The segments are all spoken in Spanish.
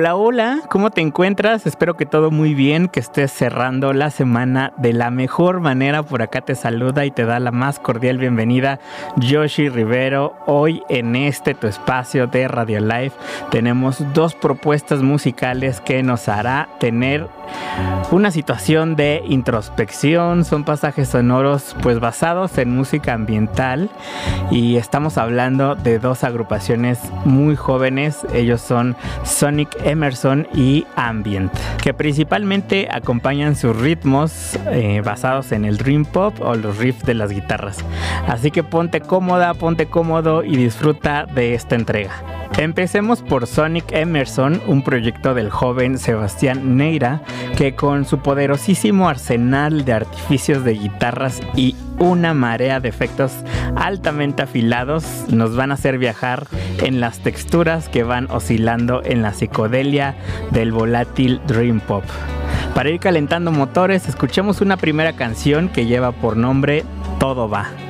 Hola, hola, ¿cómo te encuentras? Espero que todo muy bien, que estés cerrando la semana de la mejor manera. Por acá te saluda y te da la más cordial bienvenida Yoshi Rivero. Hoy en este tu espacio de Radio Live tenemos dos propuestas musicales que nos hará tener una situación de introspección. Son pasajes sonoros pues basados en música ambiental y estamos hablando de dos agrupaciones muy jóvenes. Ellos son Sonic Emerson y Ambient, que principalmente acompañan sus ritmos eh, basados en el dream pop o los riffs de las guitarras. Así que ponte cómoda, ponte cómodo y disfruta de esta entrega. Empecemos por Sonic Emerson, un proyecto del joven Sebastián Neira, que con su poderosísimo arsenal de artificios de guitarras y una marea de efectos altamente afilados nos van a hacer viajar en las texturas que van oscilando en la psicodelia del volátil Dream Pop. Para ir calentando motores, escuchemos una primera canción que lleva por nombre Todo va.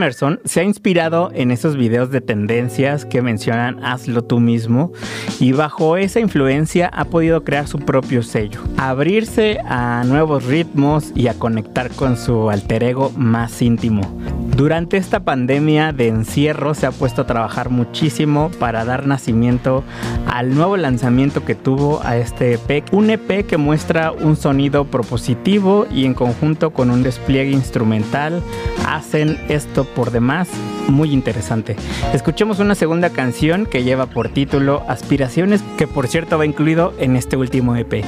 Emerson se ha inspirado en esos videos de tendencias que mencionan hazlo tú mismo y bajo esa influencia ha podido crear su propio sello, abrirse a nuevos ritmos y a conectar con su alter ego más íntimo. Durante esta pandemia de encierro se ha puesto a trabajar muchísimo para dar nacimiento al nuevo lanzamiento que tuvo a este EP, un EP que muestra un sonido propositivo y en conjunto con un despliegue instrumental hacen esto por demás muy interesante. Escuchemos una segunda canción que lleva por título Aspiraciones, que por cierto va incluido en este último EP.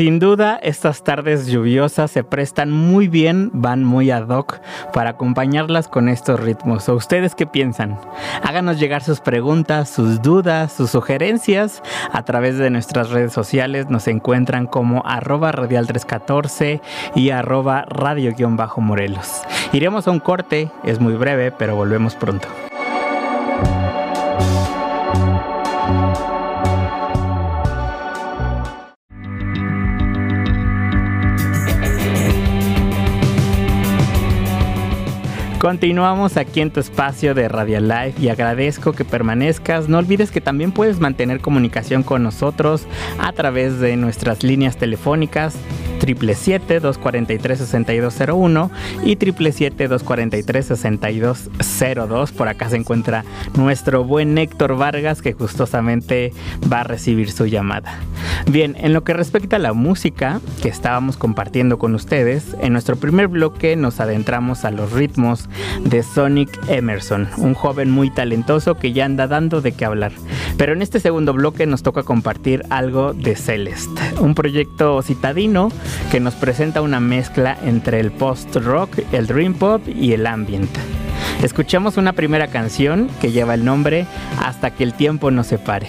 Sin duda, estas tardes lluviosas se prestan muy bien, van muy ad hoc para acompañarlas con estos ritmos. ¿O ustedes qué piensan? Háganos llegar sus preguntas, sus dudas, sus sugerencias a través de nuestras redes sociales. Nos encuentran como arroba radial314 y arroba radio-morelos. Iremos a un corte, es muy breve, pero volvemos pronto. Continuamos aquí en tu espacio de Radio Live y agradezco que permanezcas. No olvides que también puedes mantener comunicación con nosotros a través de nuestras líneas telefónicas 777-243-6201 y 777-243-6202. Por acá se encuentra nuestro buen Héctor Vargas que gustosamente va a recibir su llamada. Bien, en lo que respecta a la música que estábamos compartiendo con ustedes, en nuestro primer bloque nos adentramos a los ritmos de Sonic Emerson, un joven muy talentoso que ya anda dando de qué hablar. Pero en este segundo bloque nos toca compartir algo de Celeste, un proyecto citadino que nos presenta una mezcla entre el post-rock, el dream pop y el ambient. Escuchamos una primera canción que lleva el nombre Hasta que el tiempo nos separe.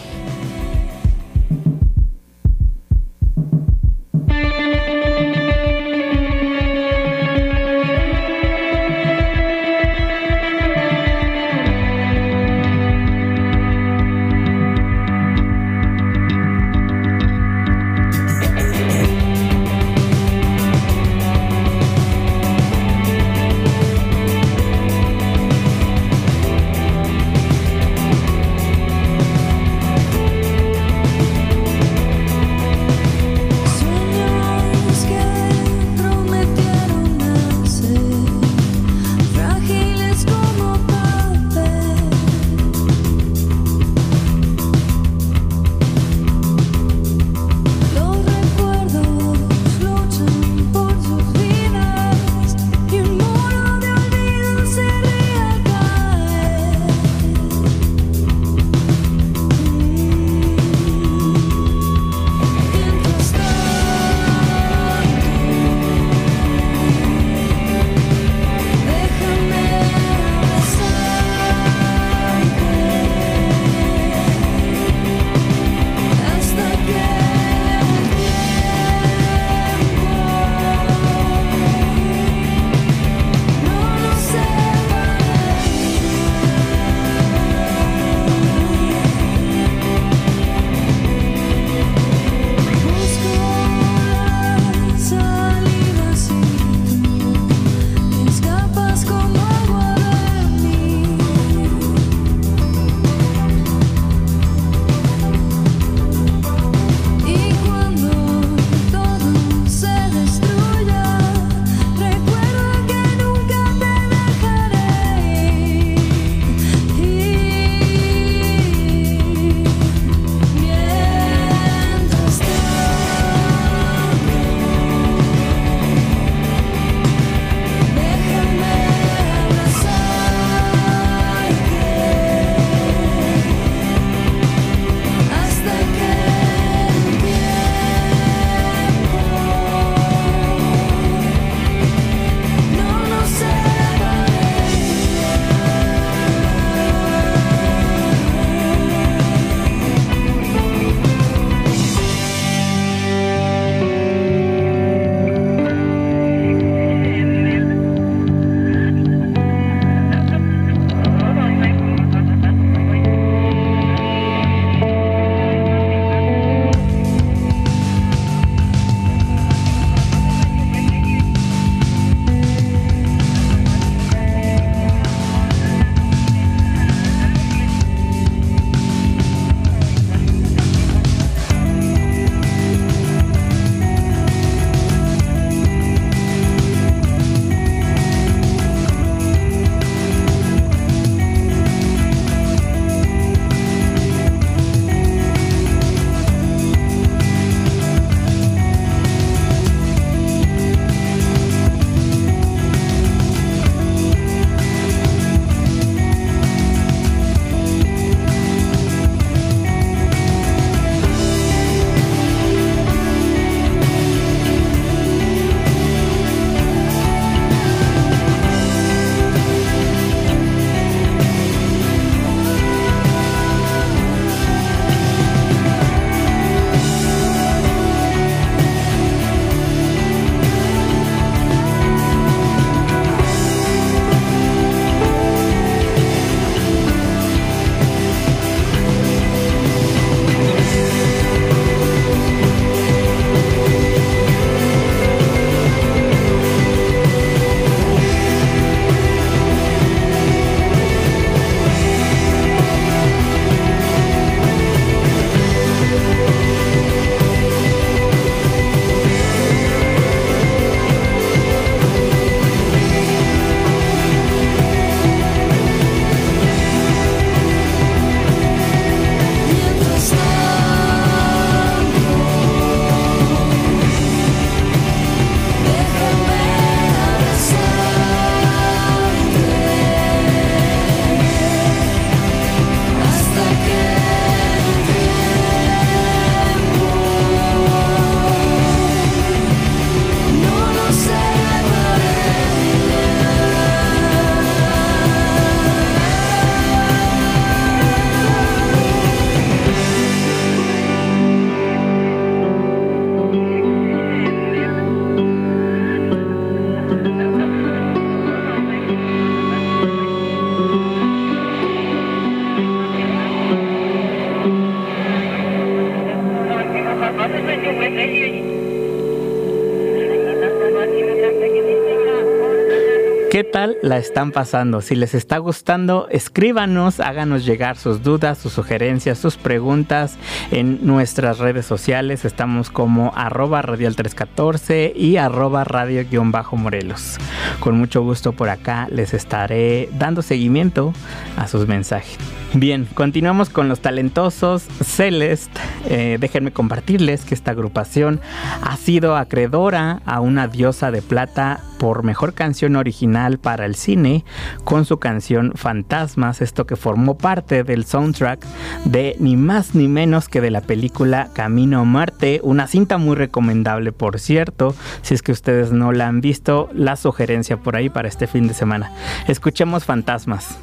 ¿Qué tal la están pasando? Si les está gustando, escríbanos, háganos llegar sus dudas, sus sugerencias, sus preguntas en nuestras redes sociales. Estamos como arroba radial 314 y arroba radio-morelos. Con mucho gusto por acá les estaré dando seguimiento a sus mensajes. Bien, continuamos con los talentosos Celeste. Eh, déjenme compartirles que esta agrupación ha sido acreedora a una diosa de plata por mejor canción original para el cine con su canción Fantasmas, esto que formó parte del soundtrack de ni más ni menos que de la película Camino a Marte, una cinta muy recomendable por cierto, si es que ustedes no la han visto, la sugerencia por ahí para este fin de semana. Escuchemos Fantasmas.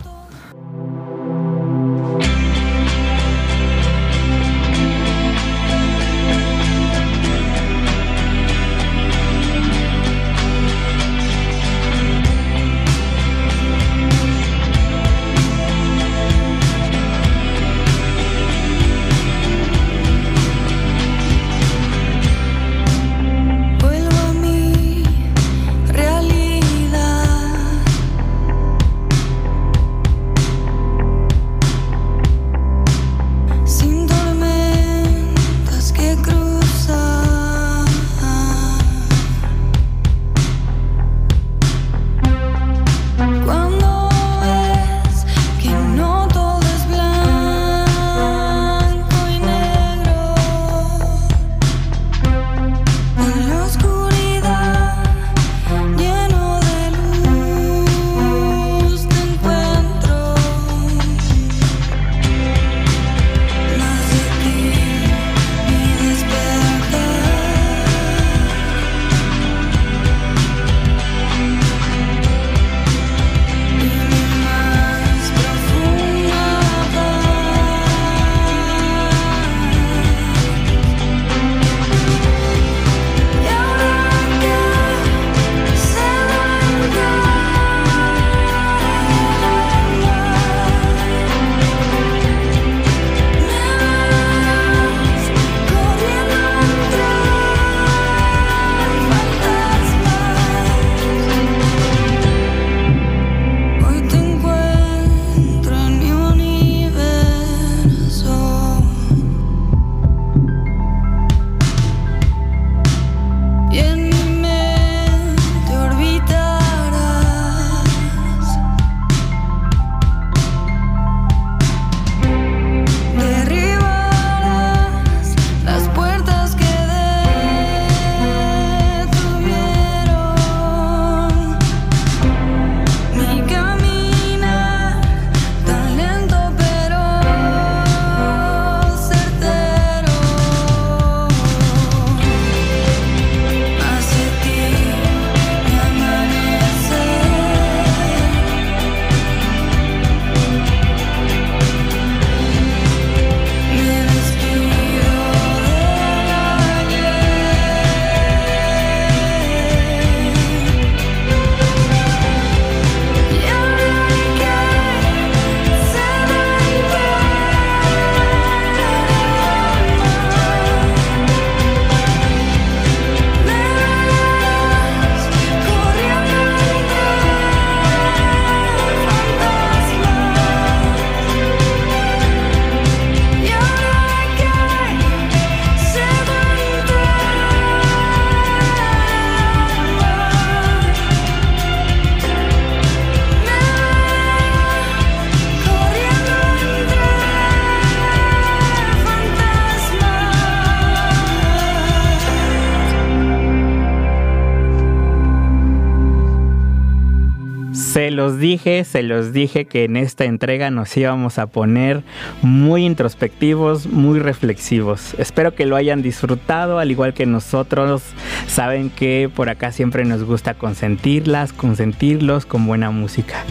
Los dije, se los dije que en esta entrega nos íbamos a poner muy introspectivos, muy reflexivos. Espero que lo hayan disfrutado, al igual que nosotros. Saben que por acá siempre nos gusta consentirlas, consentirlos con buena música.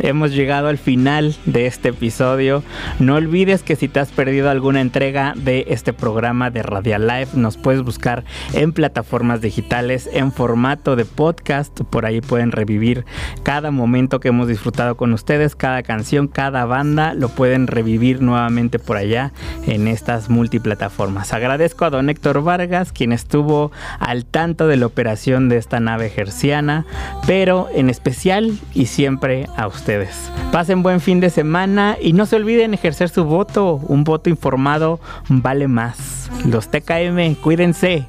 Hemos llegado al final de este episodio. No olvides que si te has perdido alguna entrega de este programa de Radial Live, nos puedes buscar en plataformas digitales en formato de podcast. Por ahí pueden revivir cada momento que hemos disfrutado con ustedes, cada canción, cada banda, lo pueden revivir nuevamente por allá en estas multiplataformas. Agradezco a don Héctor Vargas, quien estuvo al tanto de la operación de esta nave gerciana, pero en especial y siempre a ustedes. Pasen buen fin de semana y no se olviden ejercer su voto. Un voto informado vale más. Los TKM, cuídense.